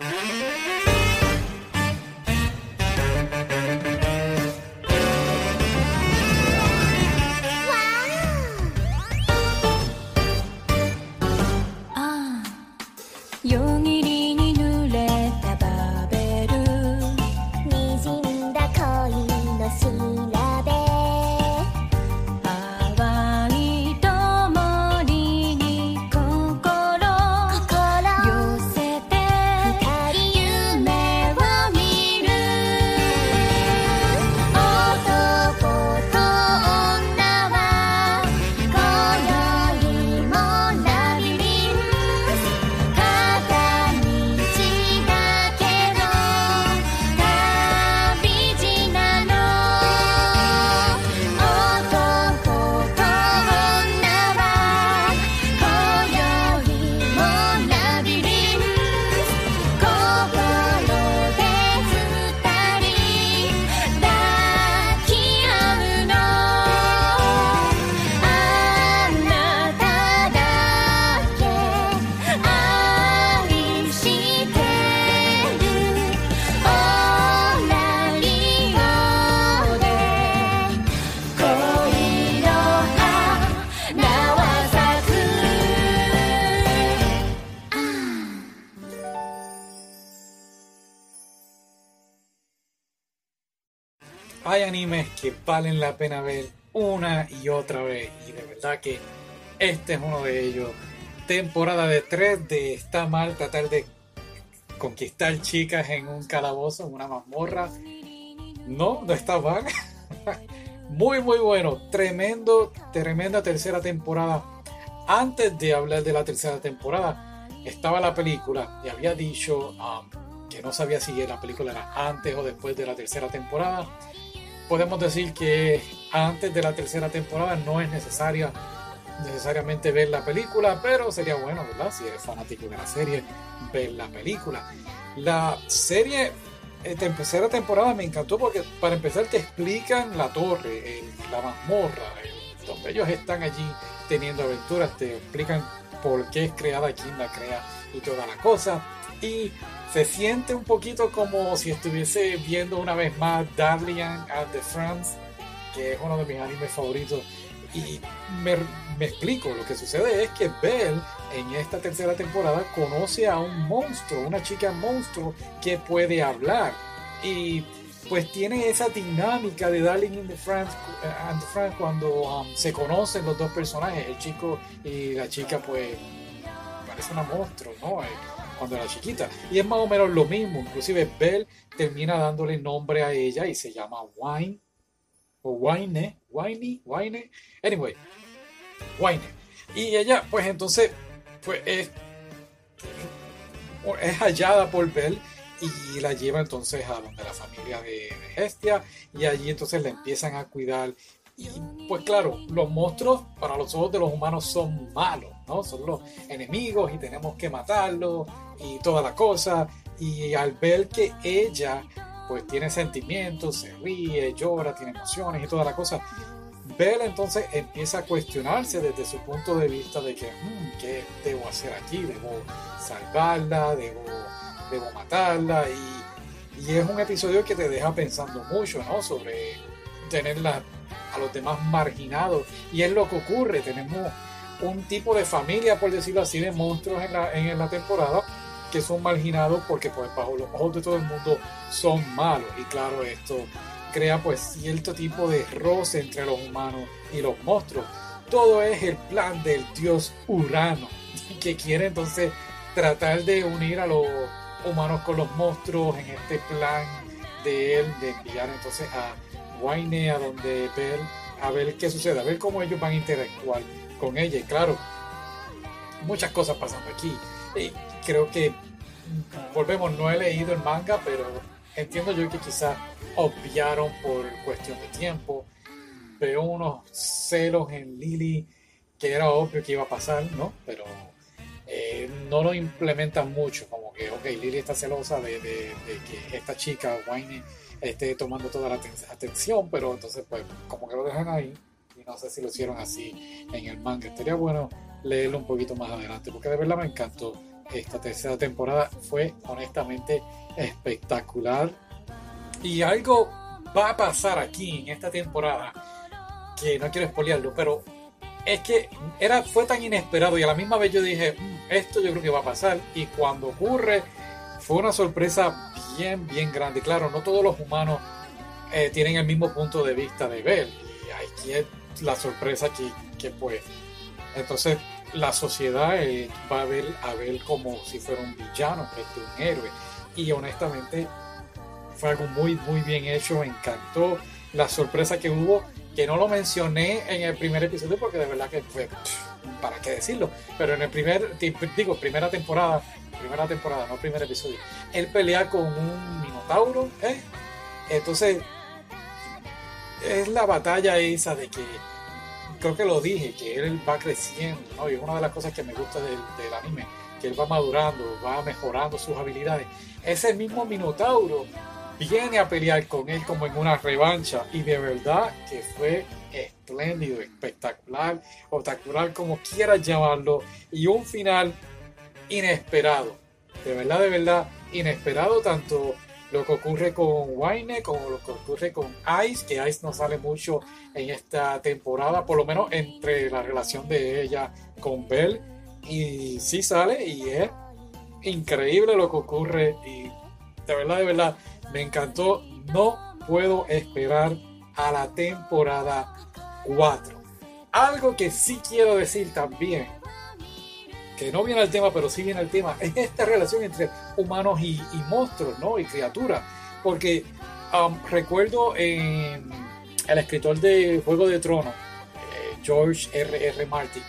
Música animes que valen la pena ver una y otra vez. Y de verdad que este es uno de ellos. Temporada de 3 de Está mal tratar de conquistar chicas en un calabozo, en una mazmorra. No, no está mal. muy, muy bueno. Tremendo, tremenda tercera temporada. Antes de hablar de la tercera temporada, estaba la película y había dicho um, que no sabía si la película era antes o después de la tercera temporada podemos decir que antes de la tercera temporada no es necesaria necesariamente ver la película, pero sería bueno, ¿verdad? Si eres fanático de la serie, ver la película. La serie de tercera temporada me encantó porque para empezar te explican la torre, la mazmorra, donde ellos están allí teniendo aventuras, te explican por qué es creada, quién la crea y toda la cosa. Y se siente un poquito como si estuviese viendo una vez más Darlian and the Friends, que es uno de mis animes favoritos. Y me, me, explico, lo que sucede es que Belle en esta tercera temporada conoce a un monstruo, una chica monstruo que puede hablar. Y pues tiene esa dinámica de Darling in the uh, and the Friends cuando um, se conocen los dos personajes, el chico y la chica pues parece una monstruo, ¿no? Cuando era chiquita. Y es más o menos lo mismo. Inclusive Belle termina dándole nombre a ella y se llama Wine. O Wine. Wine. Wine. Anyway. Wine. Y ella, pues entonces, pues es, hallada por Belle y la lleva entonces a donde la familia de, Hestia y allí entonces la empiezan a cuidar pues claro, los monstruos para los ojos de los humanos son malos, ¿no? Son los enemigos y tenemos que matarlos y toda la cosa. Y al ver que ella pues tiene sentimientos, se ríe, llora, tiene emociones y toda la cosa, Bella entonces empieza a cuestionarse desde su punto de vista de que, hmm, ¿qué debo hacer aquí? ¿Debo salvarla? ¿Debo, debo matarla? Y, y, es un episodio que te deja pensando mucho, ¿no? Sobre tenerla los demás marginados. Y es lo que ocurre, tenemos un tipo de familia, por decirlo así, de monstruos en la, en la temporada que son marginados porque pues bajo los ojos de todo el mundo son malos. Y claro, esto crea pues cierto tipo de roce entre los humanos y los monstruos. Todo es el plan del dios Urano, que quiere entonces tratar de unir a los humanos con los monstruos en este plan de él, de enviar entonces a Wayne a donde ver, a ver qué sucede, a ver cómo ellos van a interactuar con ella. Y claro, muchas cosas pasando aquí. Y creo que, volvemos, no he leído el manga, pero entiendo yo que quizás obviaron por cuestión de tiempo. Veo unos celos en Lily que era obvio que iba a pasar, ¿no? Pero eh, no lo implementan mucho, como que, ok, Lily está celosa de, de, que esta chica, Wayne, esté tomando toda la atención, pero entonces pues como que lo dejan ahí y no sé si lo hicieron así en el manga. Estaría bueno leerlo un poquito más adelante porque de verdad me encantó esta tercera temporada fue honestamente espectacular. Y algo va a pasar aquí en esta temporada que no quiero espolearlo, pero es que era, fue tan inesperado y a la misma vez yo dije, mm, esto yo creo que va a pasar. Y cuando ocurre, fue una sorpresa bien, bien grande. Claro, no todos los humanos eh, tienen el mismo punto de vista de ver. Y aquí es la sorpresa que, que pues, entonces la sociedad eh, va a ver a ver como si fuera un villano, que un héroe. Y honestamente fue algo muy, muy bien hecho, me encantó la sorpresa que hubo que no lo mencioné en el primer episodio porque de verdad que fue, para qué decirlo, pero en el primer, digo, primera temporada, primera temporada, no primer episodio, él pelea con un minotauro, ¿eh? entonces es la batalla esa de que, creo que lo dije, que él va creciendo, ¿no? y es una de las cosas que me gusta del, del anime, que él va madurando, va mejorando sus habilidades. Ese mismo minotauro viene a pelear con él como en una revancha. Y de verdad que fue espléndido, espectacular, espectacular como quieras llamarlo. Y un final inesperado, de verdad, de verdad inesperado tanto lo que ocurre con Wayne como lo que ocurre con Ice, que Ice no sale mucho en esta temporada, por lo menos entre la relación de ella con Belle. Y sí sale y es increíble lo que ocurre y de verdad, de verdad me encantó. No puedo esperar a la temporada 4. Algo que sí quiero decir también, que no viene al tema, pero sí viene al tema, es esta relación entre humanos y, monstruos, ¿no? Y criaturas. Porque um, recuerdo en el escritor de Juego de Tronos, eh, George R. R. Martin,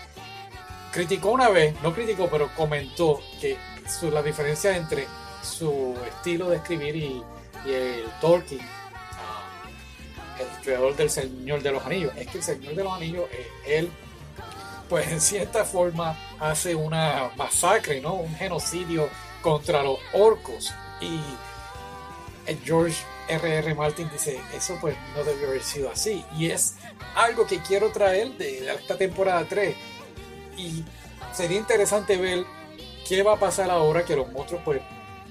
criticó una vez, no criticó, pero comentó que la diferencia entre su estilo de escribir y, y el Tolkien, ah, el creador del Señor de los Anillos. Es que el Señor de los Anillos, eh, él, pues en cierta forma hace una masacre, ¿no? Un genocidio contra los orcos. Y George R.R. Martin dice, eso pues no debió haber sido así. Y es algo que quiero traer de esta temporada 3. Y sería interesante ver qué va a pasar ahora que los monstruos pues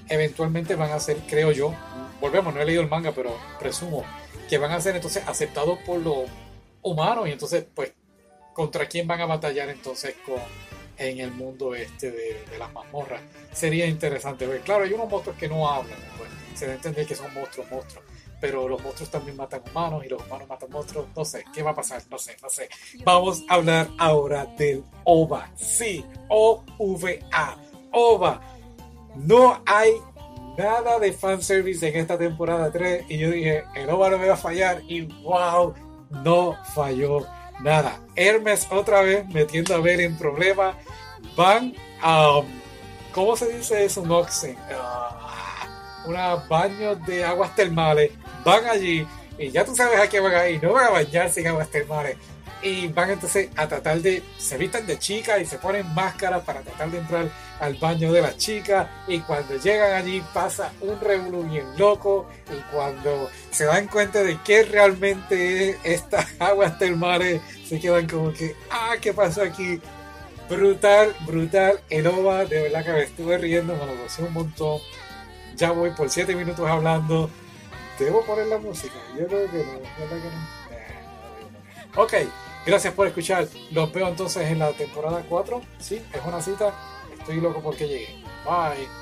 eventualmente van a ser, creo yo, volvemos, no he leído el manga, pero presumo que van a ser entonces aceptados por los humanos y entonces, pues, ¿contra quién van a batallar entonces con, en el mundo este de, las mazmorras? Sería interesante ver. Claro, hay unos monstruos que no hablan, pues, se debe entender que son monstruos, monstruos. Pero los monstruos también matan humanos y los humanos matan monstruos. No sé, ¿qué va a pasar? No sé, no sé. Vamos a hablar ahora del OVA. Sí, O-V-A. OVA. No hay nada de fanservice en esta temporada 3 y yo dije, el OVA no me va a fallar y wow, no falló nada. Hermes otra vez metiendo a ver en problemas. Van a, ¿cómo se dice eso? Noxen. Uh, unos baños de aguas termales. Van allí y ya tú sabes a qué van a ir. No van a bañar sin aguas termales y van entonces a tratar de, se vistan de chicas y se ponen máscaras para tratar de entrar al baño de las chicas y cuando llegan allí pasa un revuelo bien loco y cuando se dan cuenta de que realmente es estas aguas termales se quedan como que, ah, ¿qué pasó aquí? Brutal, brutal, el OVA, de verdad que me estuve riendo, me lo gocé un montón. Ya voy por 7 minutos hablando. ¿Debo poner la música? Yo creo que no, ¿verdad que no? Eh, ok, Gracias por escuchar. Los veo entonces en la temporada 4. Sí, es una cita. Estoy loco porque llegué. Bye.